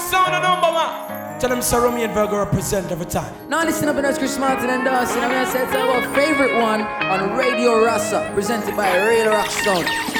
Sound number one. Tell them Sir Romy and Virgo represent every time. Now listen up and that's Chris Martin and Dawson. I'm gonna say it's our favorite one on Radio Rasa, presented by Radio Rockstone.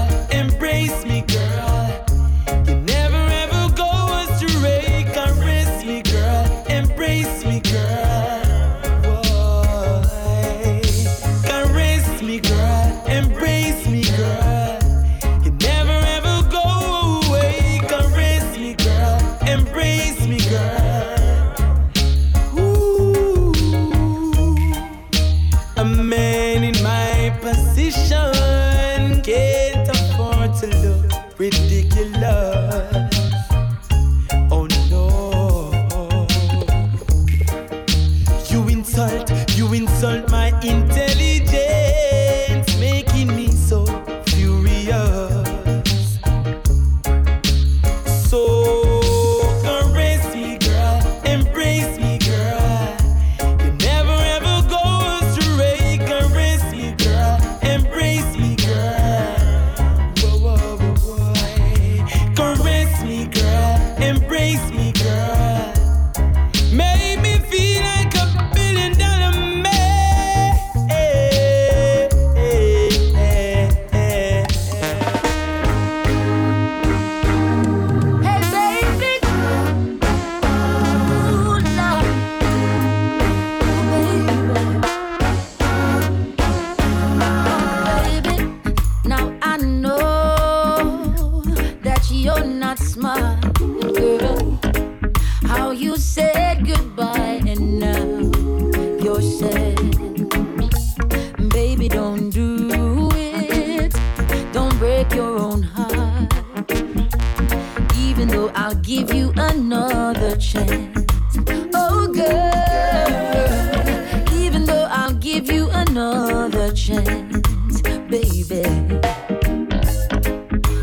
been.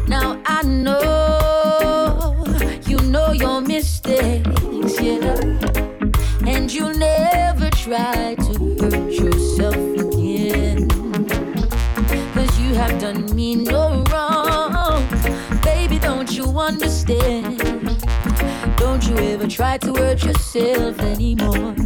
Now I know you know your mistakes, yeah. And you never try to hurt yourself again. Cause you have done me no wrong. Baby, don't you understand? Don't you ever try to hurt yourself anymore.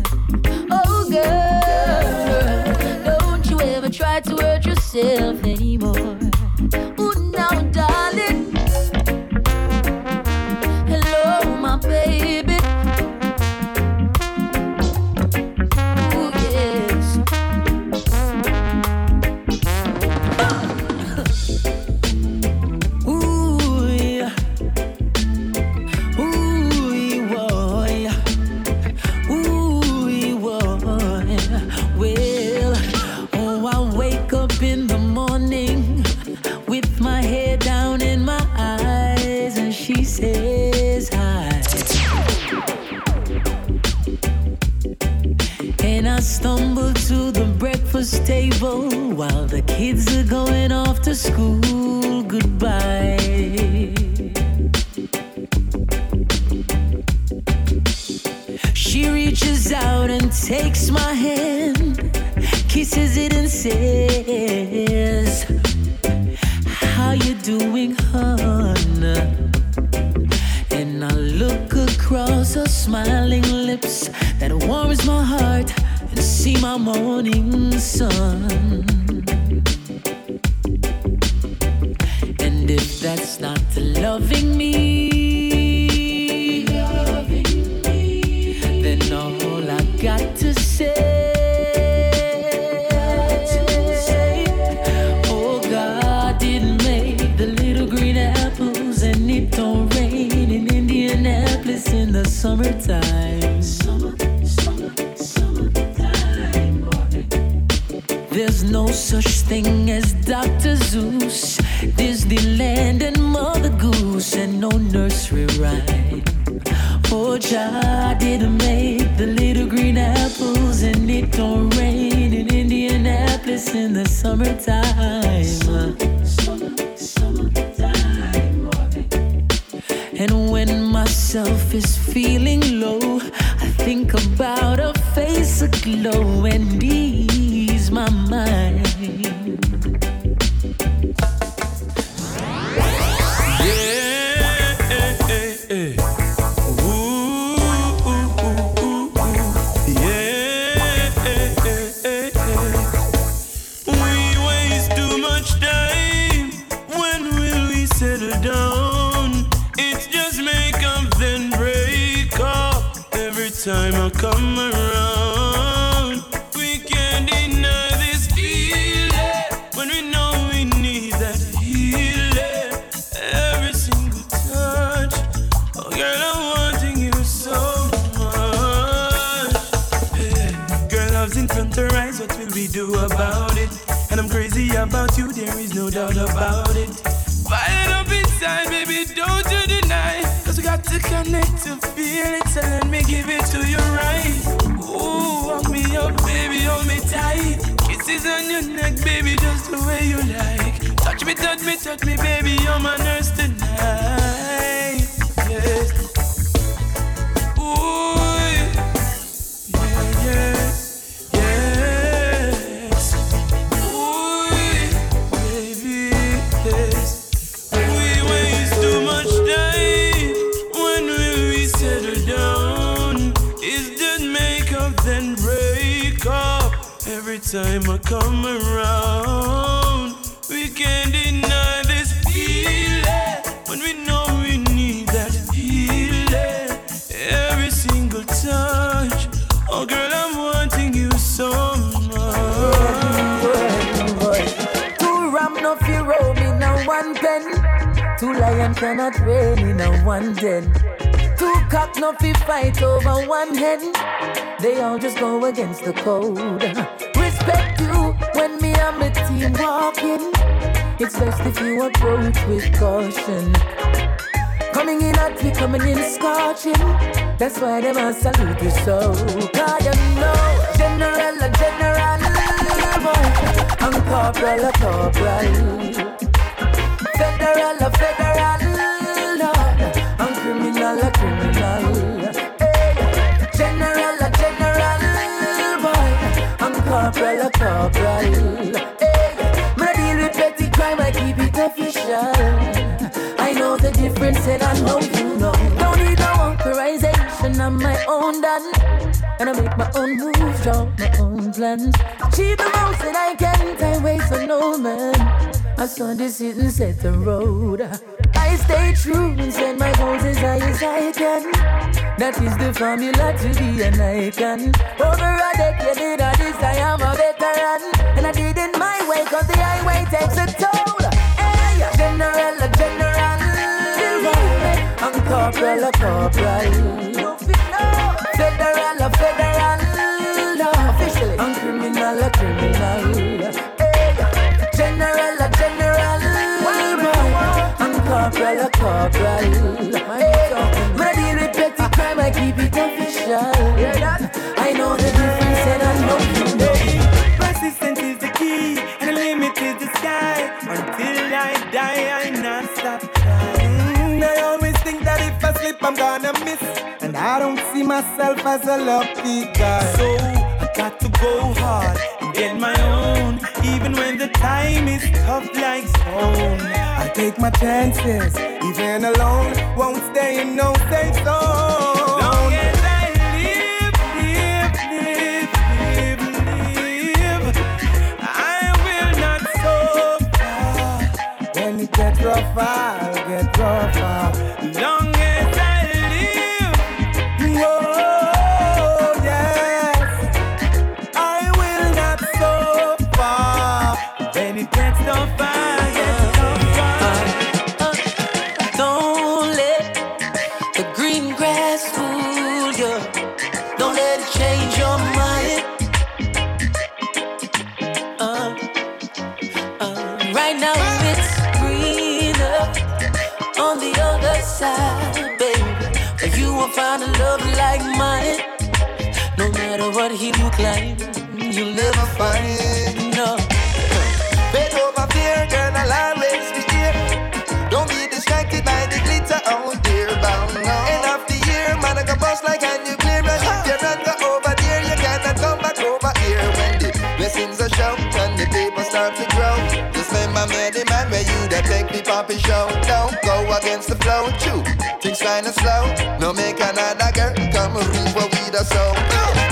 the summertime. There's no such thing as Dr. Seuss, Disneyland, and Mother Goose, and no nursery rhyme. Oh, Poor child didn't make the little green apples, and it don't rain in Indianapolis in the summertime. myself is feeling low. I think about a face aglow and be around. We can't deny this feeling when we know we need that healing every single touch. Oh, girl, I'm wanting you so much. Two ram no fear oh, roam in a one pen. Two lions cannot reign in a one den. Two cock no fi fight over one hen. They all just go against the code and my team walking. It's best if you approach with caution. Coming in hot, we coming in scorching. That's why them a salute you so. Cause you know, general, a general, boy. And corporal, a corporal. Federal, a federal, Lord. And criminal, a criminal. Corporal, a corporal. Man, I deal with petty crime, I keep it official. I know the difference and I know you know. Don't need no authorization, I'm my own done. And I make my own moves, draw my own plans. Achieve the most that I can, time waits for no man. I saw this hit and set the road. I stay true and set my goals as high as I can. That is the formula to be an icon. Over a decade of this, I am a veteran. And I did it my way, cause the highway takes a toll. Hey, general, a general. I'm corporal, a corporal. Federal, a federal. Officially. I'm criminal, a criminal. General, a general. I'm corporal, a corporal. Miss. And I don't see myself as a lucky guy. So I got to go hard and get my own, even when the time is tough like stone. I take my chances, even alone. Won't stay in no safe zone. Long as I live, live, live, what he look like, you'll never find it. No. Bend over fear, girl, I'll always be here. Don't be distracted by the glitter out there, bound now. End of the year, man, I go bust like a nuclear. And if you run go over there, you cannot come back over here. When the blessings are shown and the people start to grow. Just remember me, the man where you that take the poppy show. Don't go against the flow, chew. Things kinda slow. No make another girl come reap what we the sow.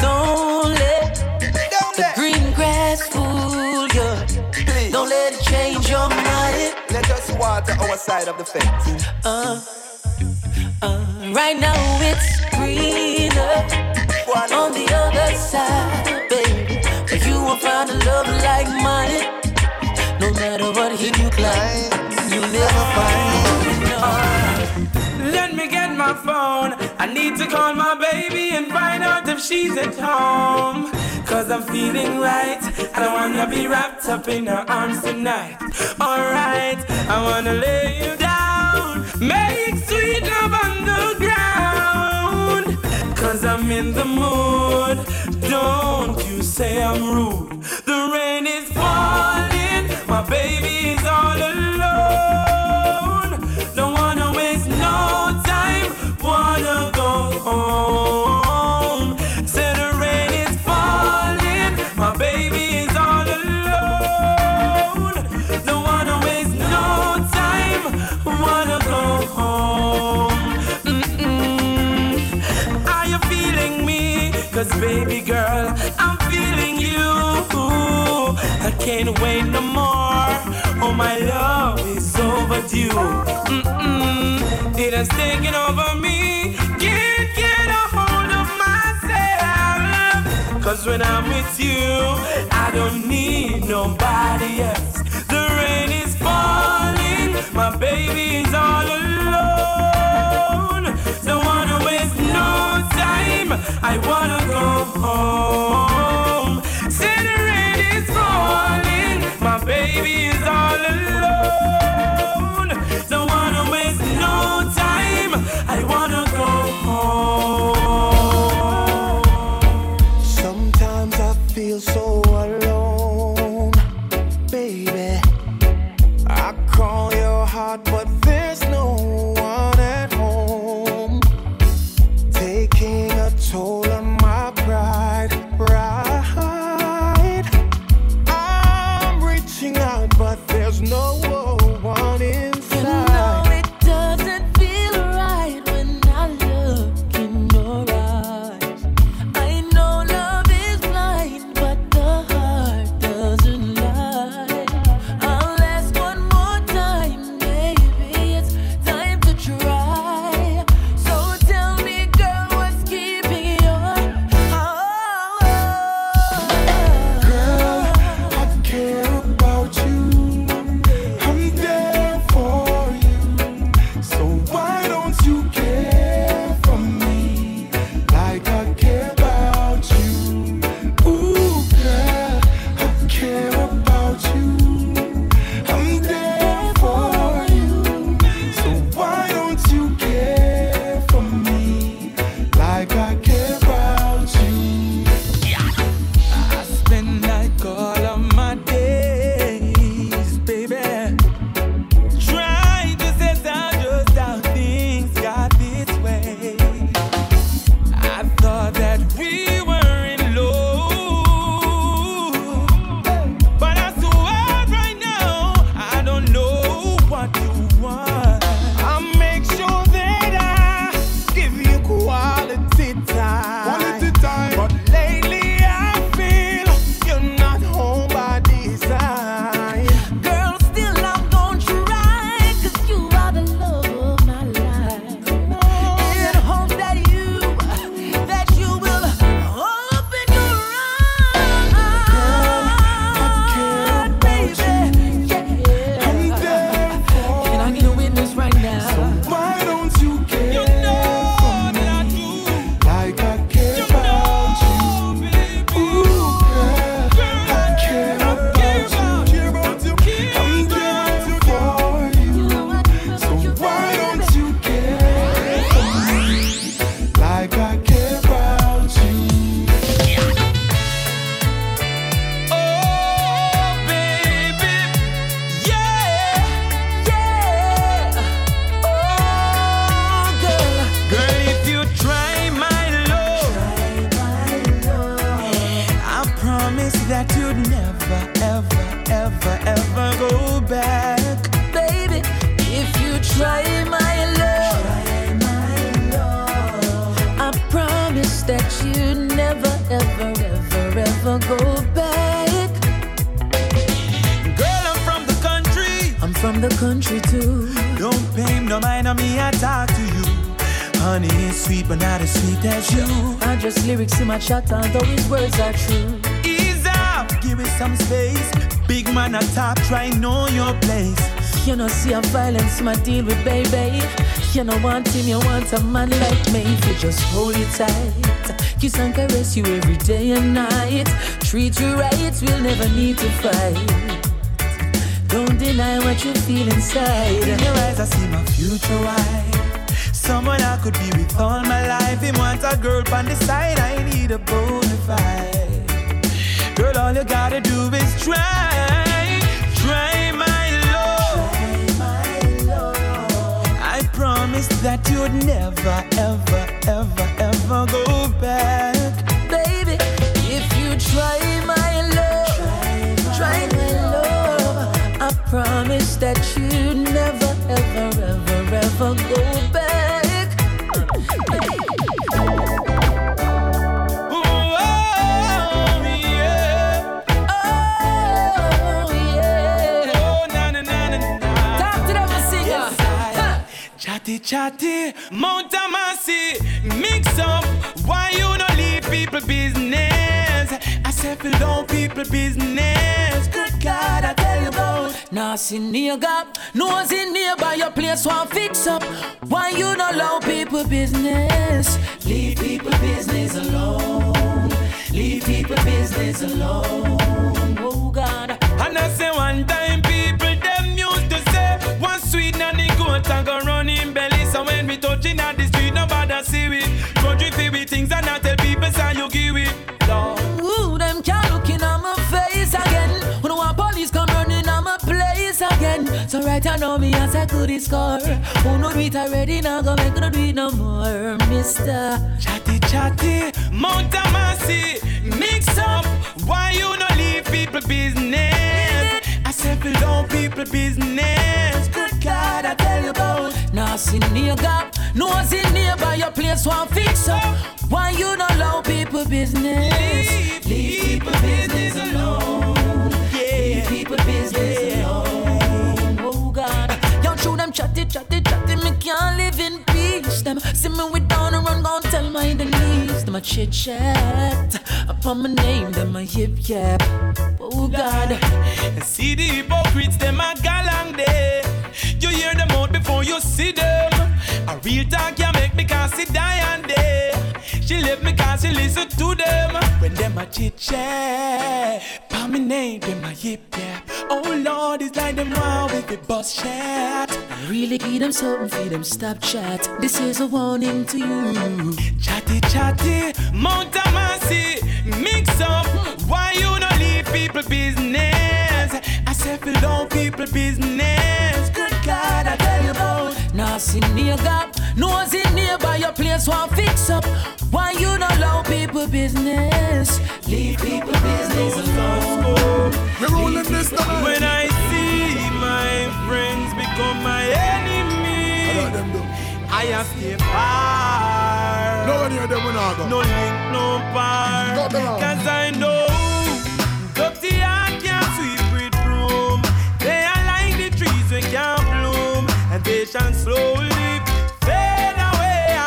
Don't us water our side of the fence. Uh, uh, right now it's greener One on the other side, baby. But you won't find a love like mine. No matter what he you climb, you'll never find it. Let me get my phone. I need to call my baby and find out if she's at home. Cause I'm feeling right. I don't wanna be wrapped up in her arms tonight. Alright, I wanna lay you down. Make sweet love on the ground. Cause I'm in the mood. Don't you say I'm rude. The rain is falling. My baby is all alone. can't wait no more. Oh, my love is overdue. Mm-mm, it is taking over me. Can't get a hold of myself. Cause when I'm with you, I don't need nobody else. The rain is falling, my baby is all alone. Don't wanna waste no time, I wanna go home. Never go back. Girl, I'm from the country. I'm from the country too. Don't pay no mind on me, I talk to you. Honey is sweet, but not as sweet as you. I just lyrics in my chat, though his words are true. Ease up, give it some space. Big man at top, try know your place. You know, see a violence, my deal with baby. You know, want him, you want a man like me. If you just hold it tight, kiss and caress you every day and night. Treat you right, we'll never need to fight. Don't deny what you feel inside. In your eyes, I see my future wife. Someone I could be with all my life. He wants a girl on the side. I need a bona fide. Girl, all you gotta do is. Try promise that you'd never, ever, ever, ever go back. Baby, if you try my love, try my love, I promise that you'd never, ever, ever, ever go back. Chatty Mount Amasi, mix up. Why you no leave people business? I said below people business. Good God, I tell you about. See nigga, nose in nearby your place one fix up. Why you no allow people business? Leave people business alone. Leave people business alone. Oh God. And I say one time people them used to say one sweet nanny goat and go run. So when we touching at the street, nobody see we. Country feel with things and I tell people say you give it. Lord. Ooh, them can't look in on my face again. When want police come running on my place again. So right I know me as I could score. Who know do it already now go make no do it no more, Mister. Chatty chatty, Mount Amasi, mix up. Why you no leave people business? I said below people business. Good God, I tell you about. Now see nigga, nose in nearby your place one fix up. Why you not allow people business? Leave Leave people business alone. Leave people business alone. Oh God, y'all show them chatty, chatty, chatty. Me can't live in peace. Them see me with down and run, gon' tell my enemies. A chit chat upon my name, them a yip yap. Oh God, See the hypocrites, them a galang day. You hear them out before you see them. A real talk can make me cause she die and day. She left me cause she listen to them. When them a chit chat, pa me name, them a yip yap. Oh Lord, it's like them wow with the bus chat. Really give them something for them. Stop chat. This is a warning to you. Chatty chatty, Mount Amasi, mix up. Why you no leave people business? I said below people business. Good God, I tell you about. See nigga, nose in nearby your place one fix up. Why you not allow people business? Leave people business alone. We're rolling this down. When I see my friends become them do? I have stay far. No one here them we not go. No link, no them. Cause I know dirty heart can't sweep with broom. They are like the trees we can't bloom, and they shall slowly fade away.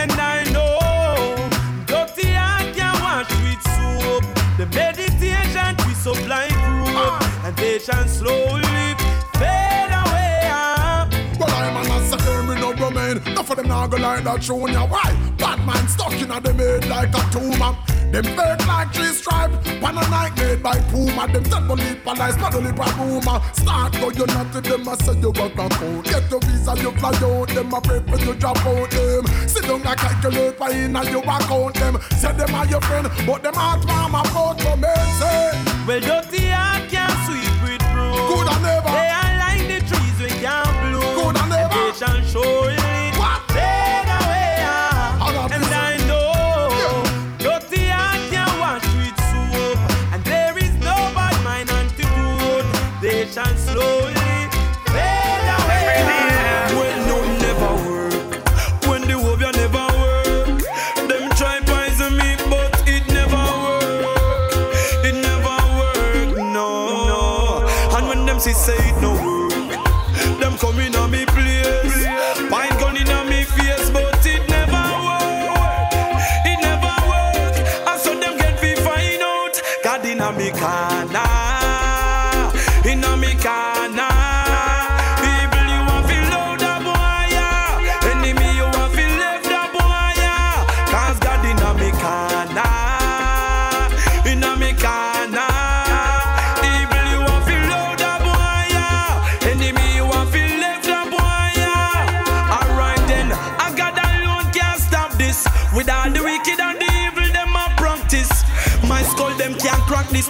And I know dirty can't wash with soap. The meditation up like rope, and they shall slowly Enough of them now go like that show ya. Why? Batman stuck in a them head like a tumor. Them fake like three stripe. Pan a night made by Puma. Them tell believe police, not only by rumor. Start go you not to them, I say you got a code. Get your visa, you fly out. Them a pray for you drop out them. Sit down and calculate by in and you account them. Say them are your friend, but them heart mama out for me. Say, Well, dirty heart can't sweep with broom. good and never. They are like the trees we can't bloom. Good and never. They shall surely What?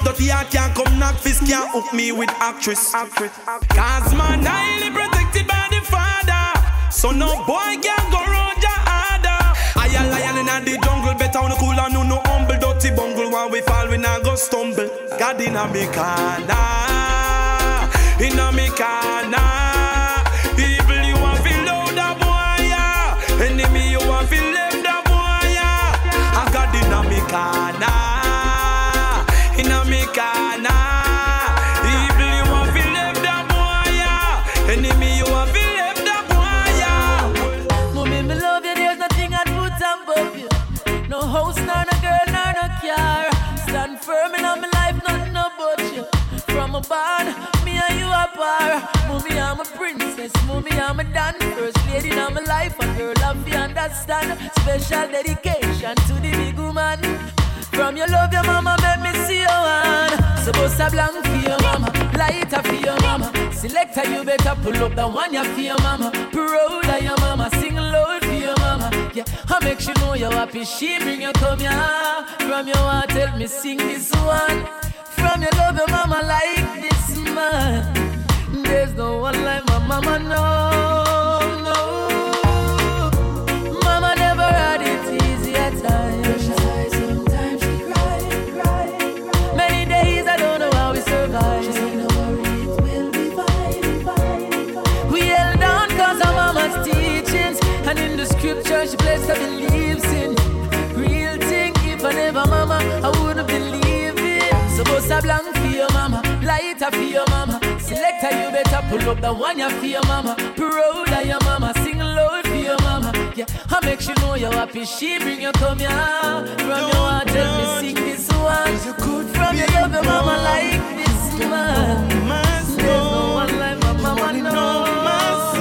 Dirty heart can't come knock fist, can't hook me with actress. Cause man, highly protected by the father. So no boy can go round your harder. I a lion in the jungle, better on the cool and no no humble. Dirty bungle, when we fall, we not go stumble. God in a me corner, in a me corner. I'm a done first lady in my life, a girl love you understand. Special dedication to the big woman. From your love, your mama make me see your one. Supposed to blank for your mama, lighter for your mama. Selector, you better pull up the one you for your mama. Proud of your mama, sing loud for your mama. Yeah, I make sure know you're happy. She bring you come here. From your heart, tell me sing this one. From your love, your mama like this man. There's no one like my mama, no. A blank for your mama, lighter for your mama. Selector, you better pull up the one you for your mama. Proud of your mama, sing loud for your mama. Yeah, I make sure know you're happy. She bring you come here. From your heart, tell me sing this one. From your love your mama like this man. There's no one like my mama, no.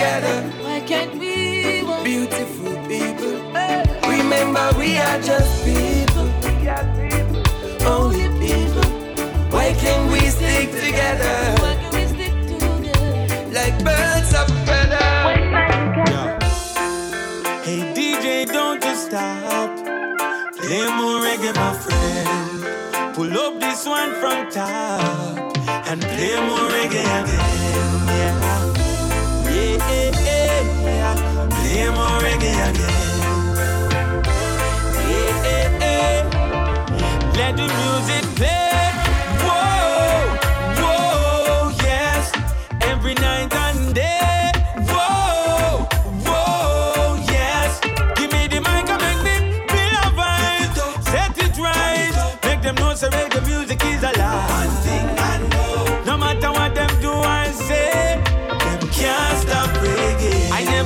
Together. Why can't we? Beautiful people. Remember, we are just people. we Only people. Why can't we stick together? Why can't we stick together? Like birds of a feather. Hey DJ, don't you stop. Play more reggae, my friend. Pull up this one from top and play more reggae again. Yeah, Play more reggae again. Let the music play.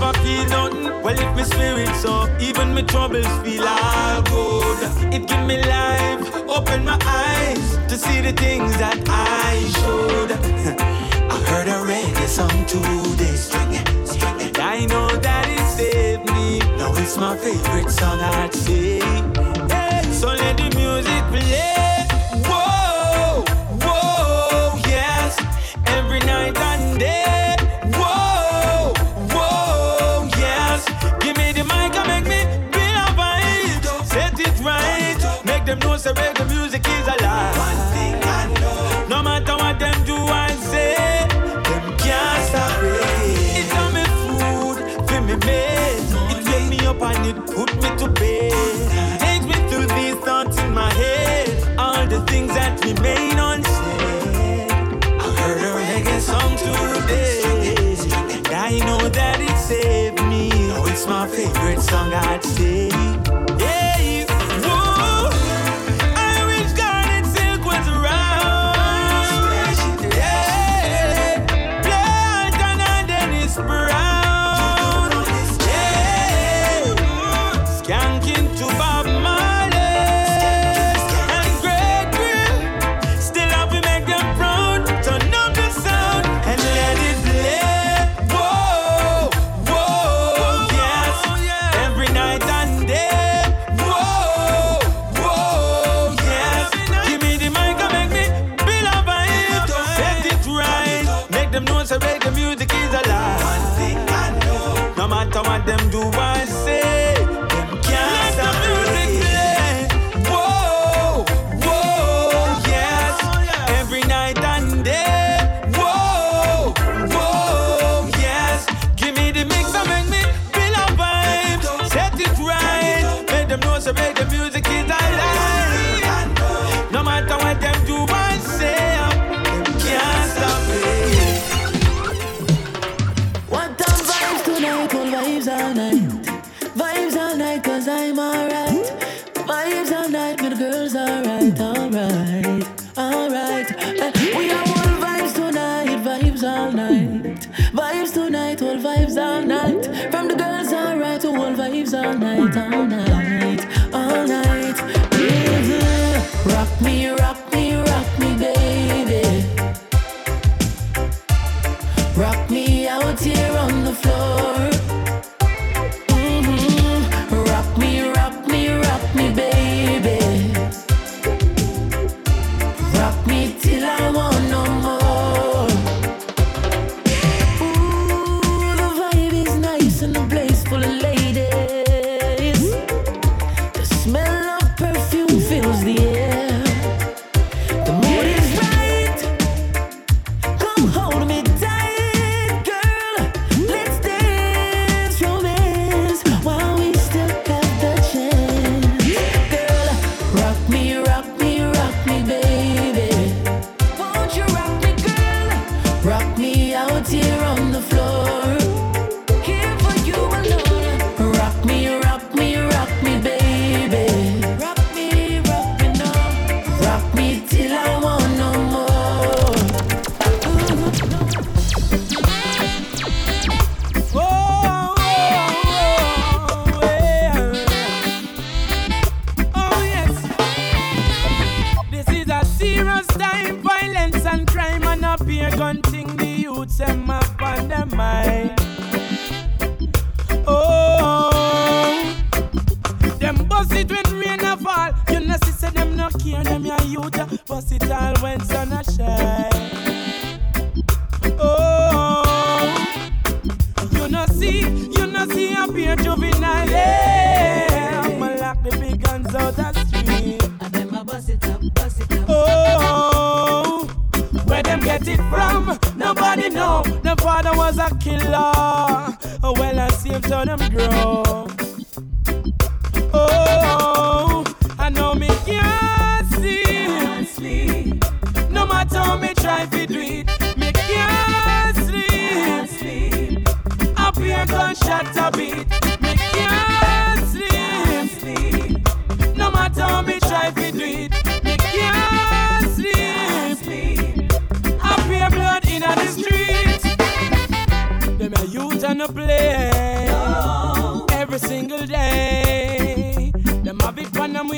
Never feel nothing. Well, if my spirit so, even my troubles feel all good. It give me life, open my eyes to see the things that I should. I heard a reggae song today, string it, string it. I know that it saved me. Now it's my favorite song, I'd say. Hey, so let the music play. Say reggae music is alive. One thing I know. No matter what them do and say, them can't stop reggae. It's on me food, for me made. It wake me up and it put me to bed. Takes me through these thoughts in my head. All the things that remain unsaid. I heard a reggae song today. And I know that it saved me. Now it's my favorite song, I'd say. All night,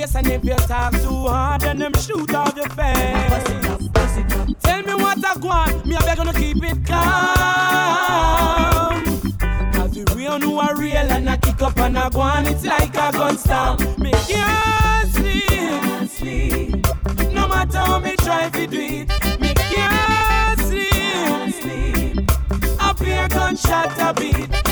waist and if you talk too hard, then them shoot off your Bust face. it up, bust it up. Tell me what I want, me I beg to keep it calm. Cause the real know are real and I kick up and I go on, it's like a gun stomp. Me can't sleep, Can't sleep, no matter how me try to do it. Me can't sleep. can't sleep, Up here gunshot a beat.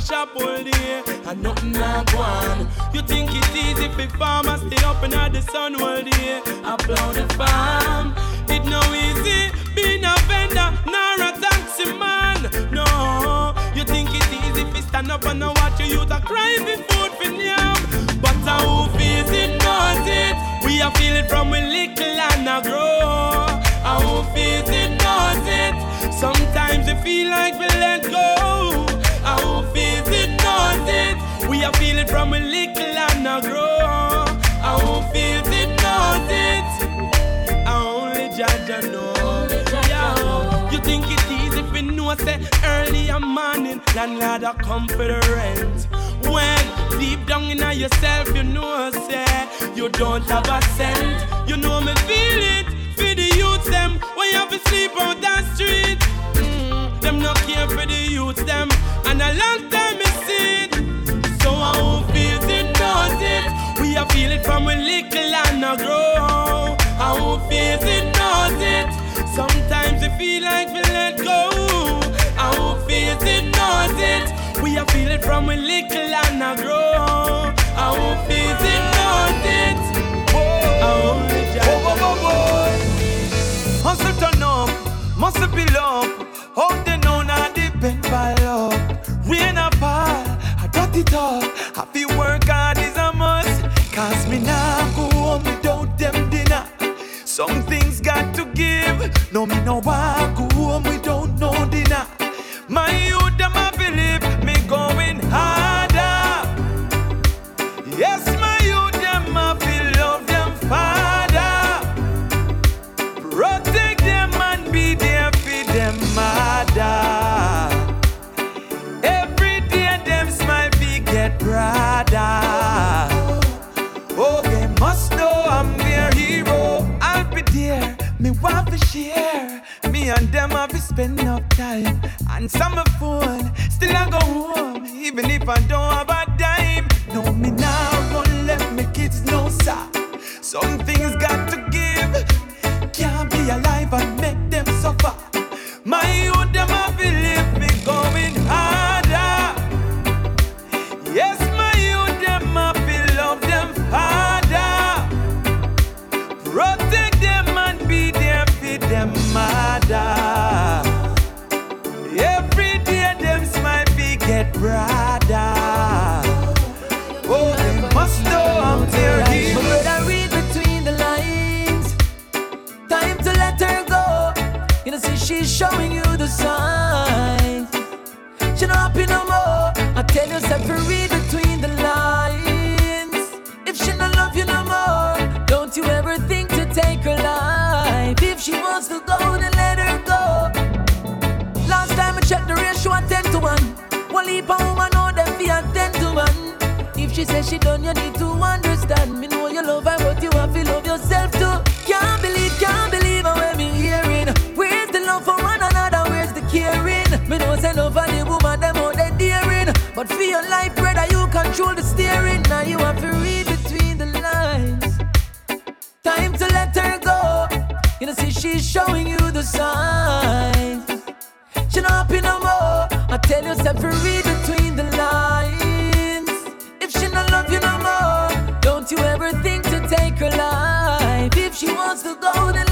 The shop all day and nothing not one. You think it's easy for farmers stay up in the sun all day upload the farm. It no easy being a vendor nor a taxi man. No, you think it's easy for stand up and watch your youth a cry for food for yam. But uh, who feels it knows it. We are feel it from we little and a grow. And who feels it knows it. Sometimes we feel like we let go. We feel it from we little and a grow. And who feels it knows it. And only Jah Jah know. Yeah. You think it's easy you know say early a morning landlord a come for the rent. When deep down in yourself you know say you don't have a cent. You know me feel it for the youths them when you have to sleep on that street. Mm, them not care for the youths them and a long time are feel it from we little and a grow. I feels it knows it. Sometimes we feel like we let go. I feels it knows it. We are feel it from we little and a grow. I feels it knows it. I only just Hustle turn up, muscle build up. Hope they know not depend by luck. Give. She's showing you the signs. She not be no more. I tell you, separate between the lines. If she not love you no more, don't you ever think to take her life. If she wants to go, then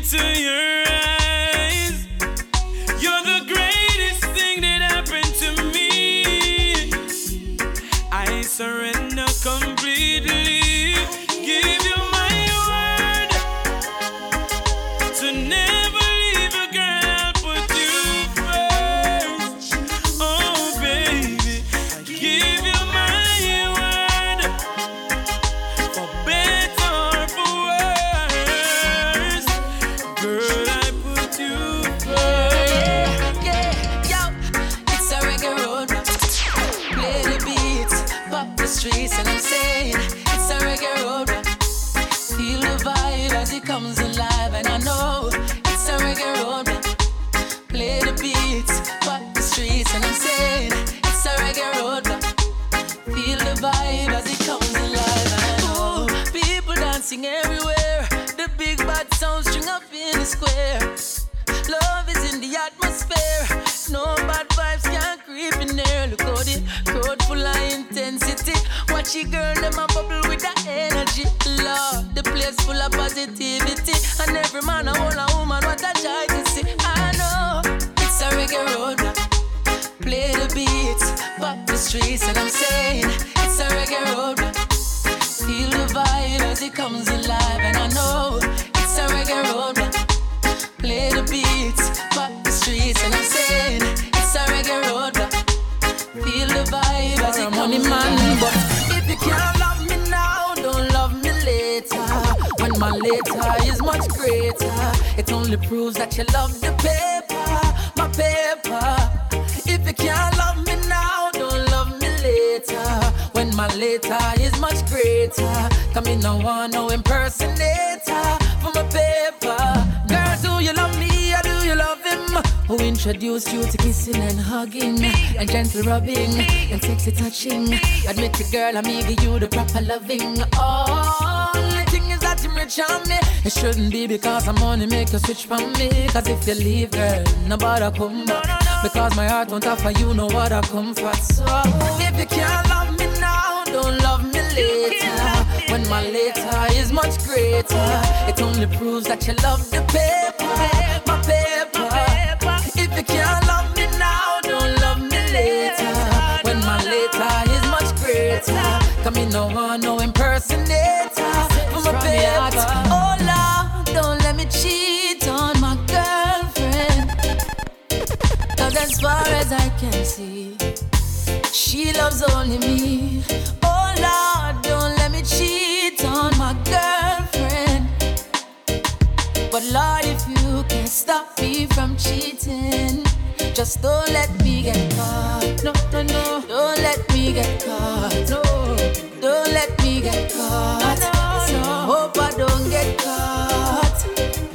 into you. who introduced you to kissing and hugging and gentle rubbing and sexy touching. Admit it, girl, I'm eager you the proper loving. Only thing is that you rich on me. It shouldn't be because I'm only make you switch from me. Cause if you leave, girl, nobody come back. Because my heart won't offer you know what I come for. So if you can't love me now, don't love me later. When my later is much greater, it only proves that you love the paper can't love me now, don't love me later. When my later is much greater. Come in, no one, no impersonator. For my paper. Oh, Lord, don't let me cheat on my girlfriend. Cause as far as I can see, she loves only me. Oh, Lord, don't let me cheat on my girlfriend. But, Lord, stop me from cheating. Just don't let me get caught. No, no, no. Don't let me get caught. No. Don't let me get caught. Ah, no, no. So hope I don't get caught.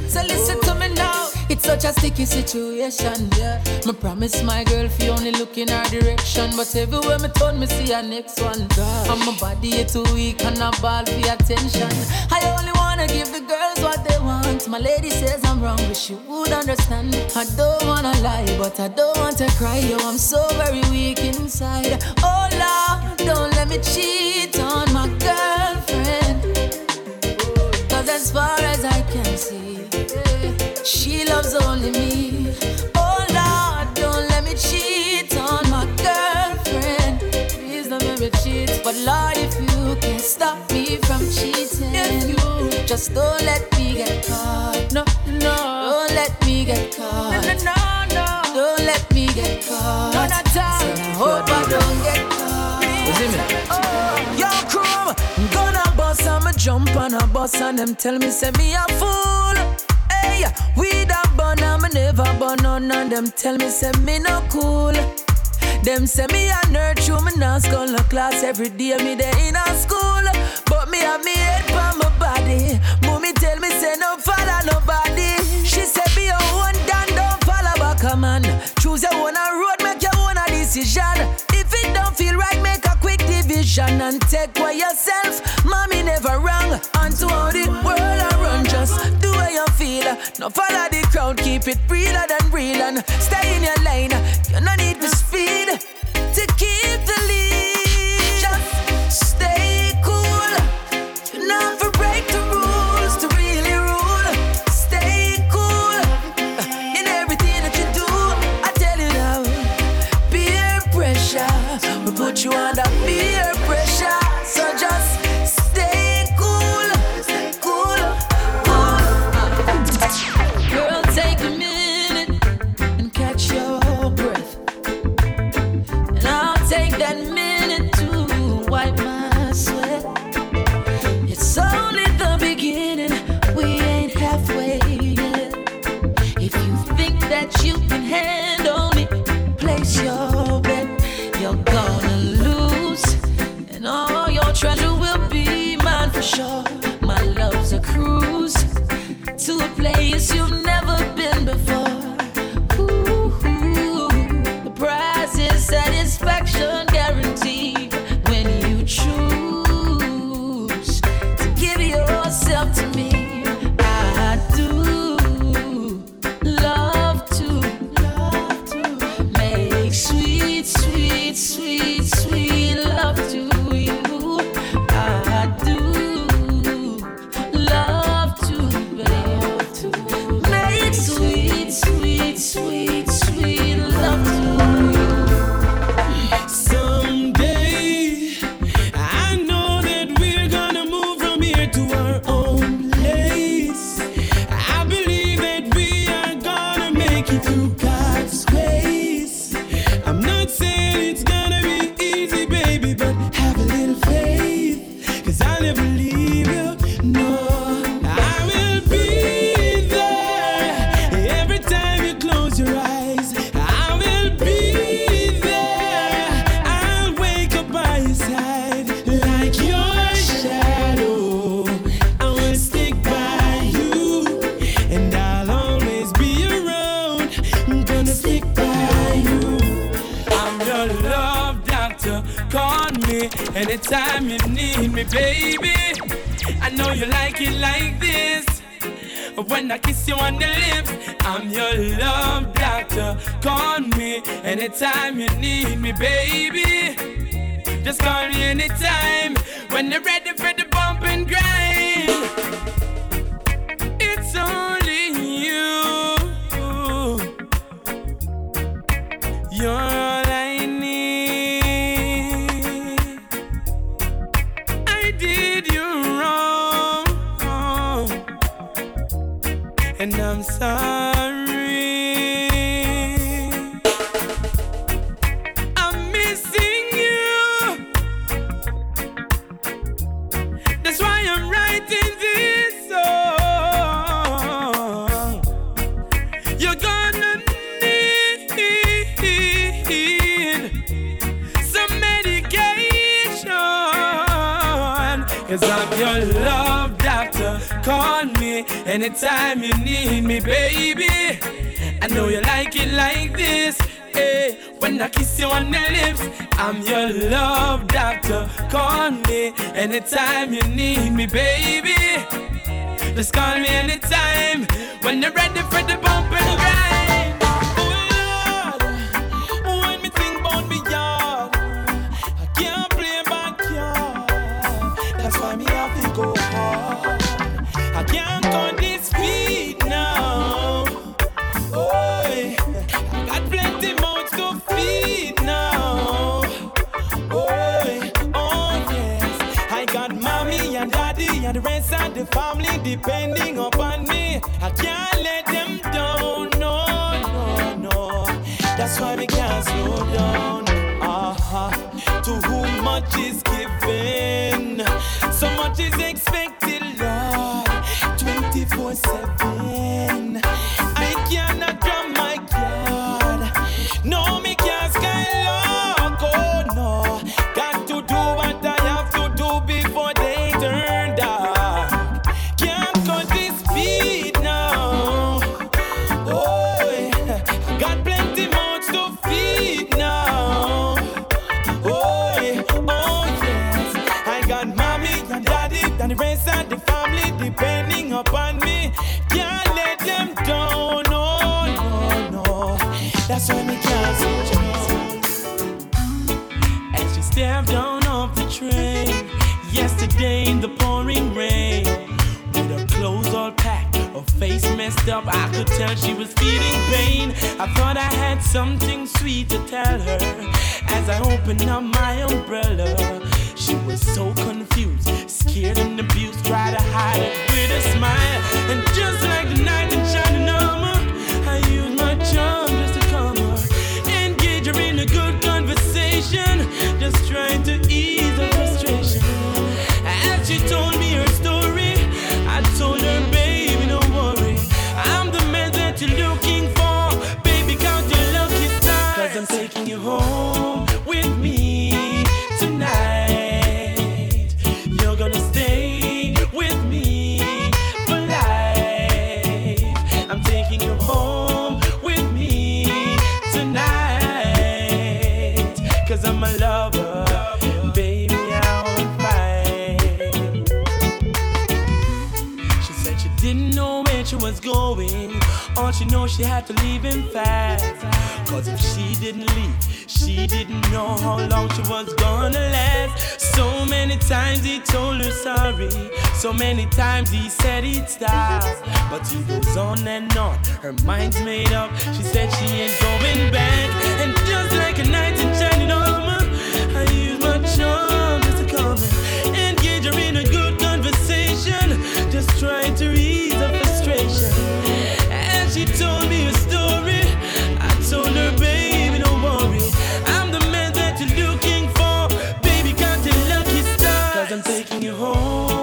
So listen to me now. It's such a sticky situation, yeah. Me promise my girl fi only look in her direction, but everywhere me turn, me see her next one. God. And my body is too weak and I ball for attention. I only wanna give the girls what they want. My lady says I'm wrong, but she would understand. I don't wanna lie, but I don't want to cry. Yo, I'm so very weak inside. Oh Lord, don't let me cheat on my girlfriend. Cause as far as I can see, she loves only me. Oh Lord, don't let me cheat on my girlfriend. Please don't let me cheat. But Lord, if you can stop me from cheating, if you just don't let me get caught. No, no, don't let me get caught. No, no, no, no. Don't let me get caught. No, not time. So I hope I don't get caught. Oh, yo, crew, gonna bust and me jump on a bus and them tell me say me a fool. Hey, we da burn and me never burn none and them tell me say me no cool. Them say me a nerd, true me not school no class every day me there in a school. But me have me Choose your own a road, make your own a decision. If it don't feel right, make a quick division and take for yourself. Mommy never wrong. And to all the world I run, just do what you feel. No follow the crowd, keep it realer than real and stay in your lane. You no need to speed to keep the lead. Sweet, sweet, sweet to call me anytime you need me, baby. Just call me anytime when you're ready for the bump and grind. depending she was feeling pain. I thought I had something sweet to tell her. As I opened up my umbrella, she was so confused, scared and abused. Tried to hide it with a smile, and just like the night. I'm taking you home with me tonight. You're gonna stay with me for life. I'm taking you home with me tonight. Cause I'm a lover. Baby, I won't fight. She said she didn't know where she was going. All she knows she had to leave in fast. Cause if she didn't leave, she didn't know how long she was gonna last. So many times he told her sorry, so many times he said he'd stop. But he goes on and on, her mind's made up. She said she ain't going back. And just like a knight in shining armor, I use you home.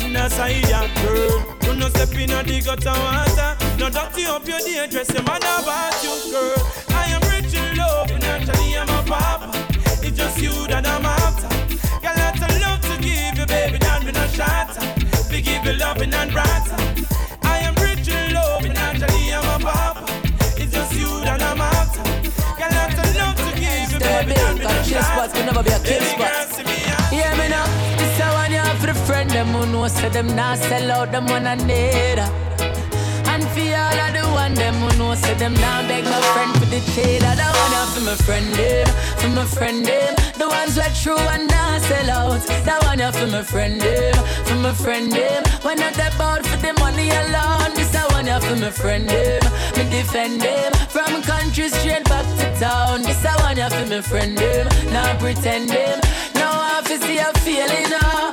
Safe up on the side Girl, you no step in the gutter water. No dirty up your day dress your mother about you girl. I am rich in love and actually I'm a papa It's just you that I'm after. Got lots of love to give you baby don't be no shatter. We give you loving and brighter. I am rich in love and actually I'm a papa It's just you that I'm after. Got lots of love to give you baby don't be no Got a kill spot, could never be a kill Baby girl, see me out. Hear me now. This one you for the friend them who know say them not sell out them one another. And for all of the one them who know say them now beg my friend for the cheddar. That one you for my friend them, for my friend them. The ones that true and not sell out. That one you for my friend them, for my friend them. When not that bout for the money alone. This a one you for my friend them, me defend them. From country straight back to town. This a one you for my friend them, not pretend them. Now I feel see a feeling now.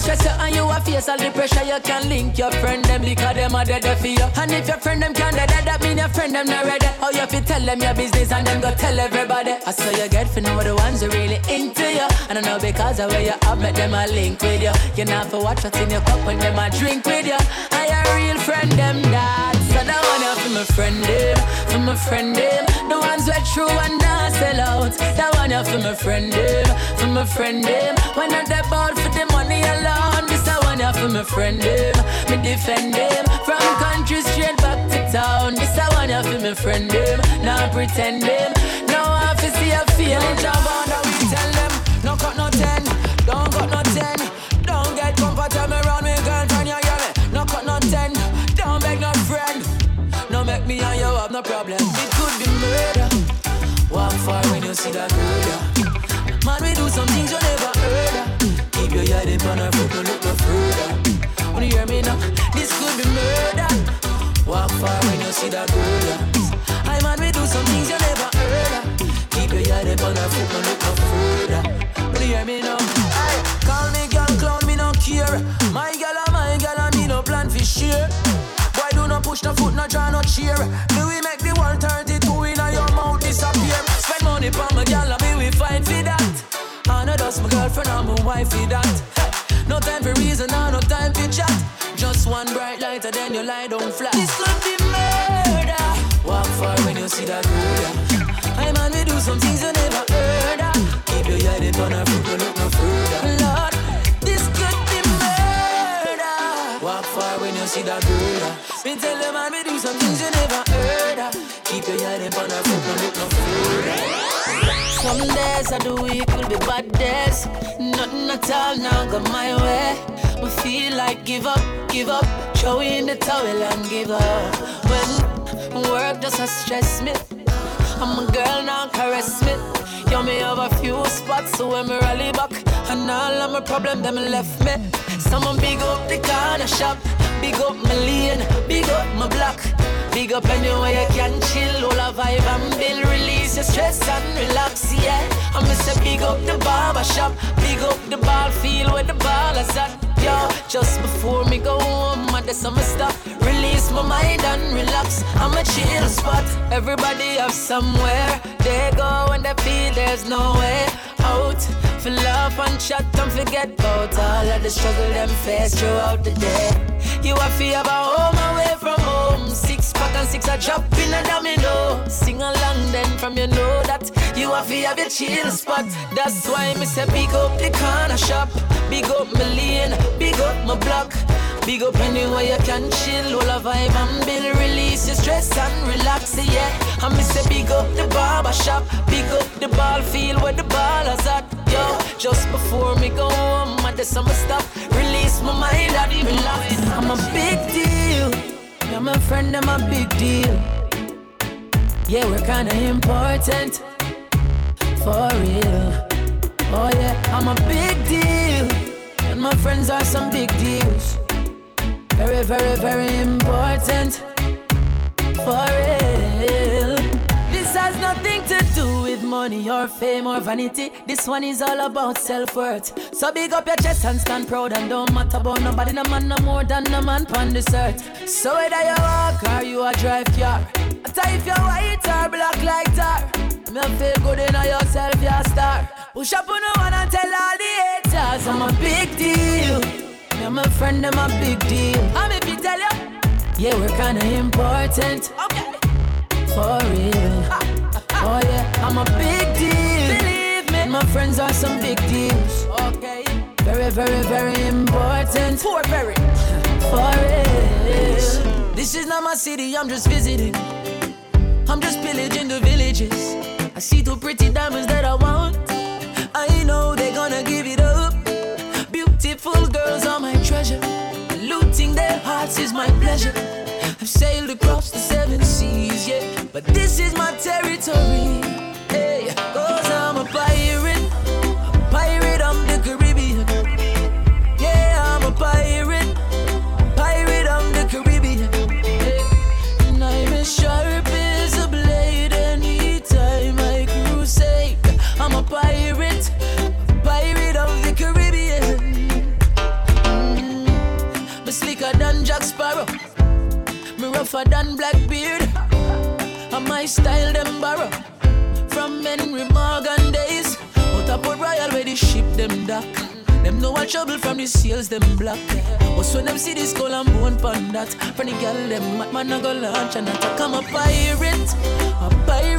Stress you and you a face all the pressure, you can link your friend them because them a dead for you. And if your friend them can't dead, that mean your friend them not ready. How you fi tell them your business and them go tell everybody. I saw you get for know the ones who really into you. And I know because of where you have met them a link with you. You not for watch what's in your cup when them a drink with you. I a real friend them that. So that one you for my friend them, for my friend them. The ones who true and not sell out. That one you for my friend them, for my friend them. When not that bout the money alone. This a one for my friend them, me defend them. From country straight back to town. This a one for my friend them, not pretend them. Now I fi see a feeling. Jump on that we tell them, no cut no ten, don't cut no ten. Don't get comfortable around me, girlfriend, you hear me? No cut no ten, don't beg no friend. No make me and you have no problem. It could be murder. Walk far when you see that girl. Man, we do some things you never. Your head up on her foot, no look no further. You hear me now, this could be murder. Walk far when you see that girl. Girlfriend, and my wife for that. No time for reason, and no time for chat. Just one bright light, and then you lie down flat. This could be murder. Walk far when you see that girl. Hey man, we do some things you never heard of. Keep your head up on her foot, no look no further. Lord, this could be murder. Walk far when you see that girl. Me tell them man, we do some things you never heard of. Keep your head up on her foot, no look no further. Some days of the week will be bad. At all now go my way. We feel like give up, give up. Throw in the towel and give up. When work just a stress me. I'm a girl now caress me. You me have a few spots so when me rally back and all of my problem them left me. Someone big up the corner shop, big up my lane, big up my block. Big up anywhere you can chill, all a vibe and build, release your stress and relax, yeah. I'm gonna say big up the barber shop, big up the ball field where the ball is at. Yo, just before me go home, I do some stuff. Release my mind and relax. I'm a chill spot. Everybody have somewhere they go when they feel there's no way out. For love and chat, don't forget about all of the struggle them face throughout the day. You have to have a home away from home. Six pack and six a drop in a domino. Sing along then from you know that you have to have your chill spot. That's why me say big up the corner shop, big up my lane, big up my block. Big up anywhere you can chill, all a vibe and build, release your stress and relax, yeah. I me say big up the barber shop, big up the ball field where the ball ballers at, yo. Just before me go home, I do some stuff, release my friend, I'm a big deal. Yeah, we're kinda important, for real. Oh yeah, I'm a big deal, and my friends are some big deals. Very, very, very important. For real. Has nothing to do with money or fame or vanity. This one is all about self worth. So big up your chest and stand proud and don't matter about nobody. No man no more than no man on this earth. So whether you walk or you a drive car, I if you're white or black like tar. Me feel good in yourself, you're a star. Push up on the one and tell all the haters I'm a big deal. Me and my friend, them a big deal. I'm if you tell you. Yeah, we're kinda important. Okay. For real. Oh yeah, I'm a big deal. Believe me. My friends are some big deals. Okay. Very, very, very important. For very. For real. This is not my city, I'm just visiting. I'm just pillaging the villages. I see two pretty diamonds that I want. I know they're gonna give it up. Beautiful girls are my treasure. Looting their hearts is my pleasure. I've sailed across the seven seas, yeah. But this is my territory. Hey, cause I'm a pirate. A pirate of the Caribbean. Yeah, I'm a pirate. A Pirate of the Caribbean. Hey, and I'm as sharp as a blade anytime I crusade. I'm a pirate. A Pirate of the Caribbean. Mm, me slicker than Jack Sparrow. Me rougher than Blackbeard. My style them borrow from Henry Morgan days. Out of Port Royal where the ship them dock. Them know all trouble from the seals them block. But when them see this skull and bone pon that, from the girl them mad man a go launch and attack. I'm a pirate, a pirate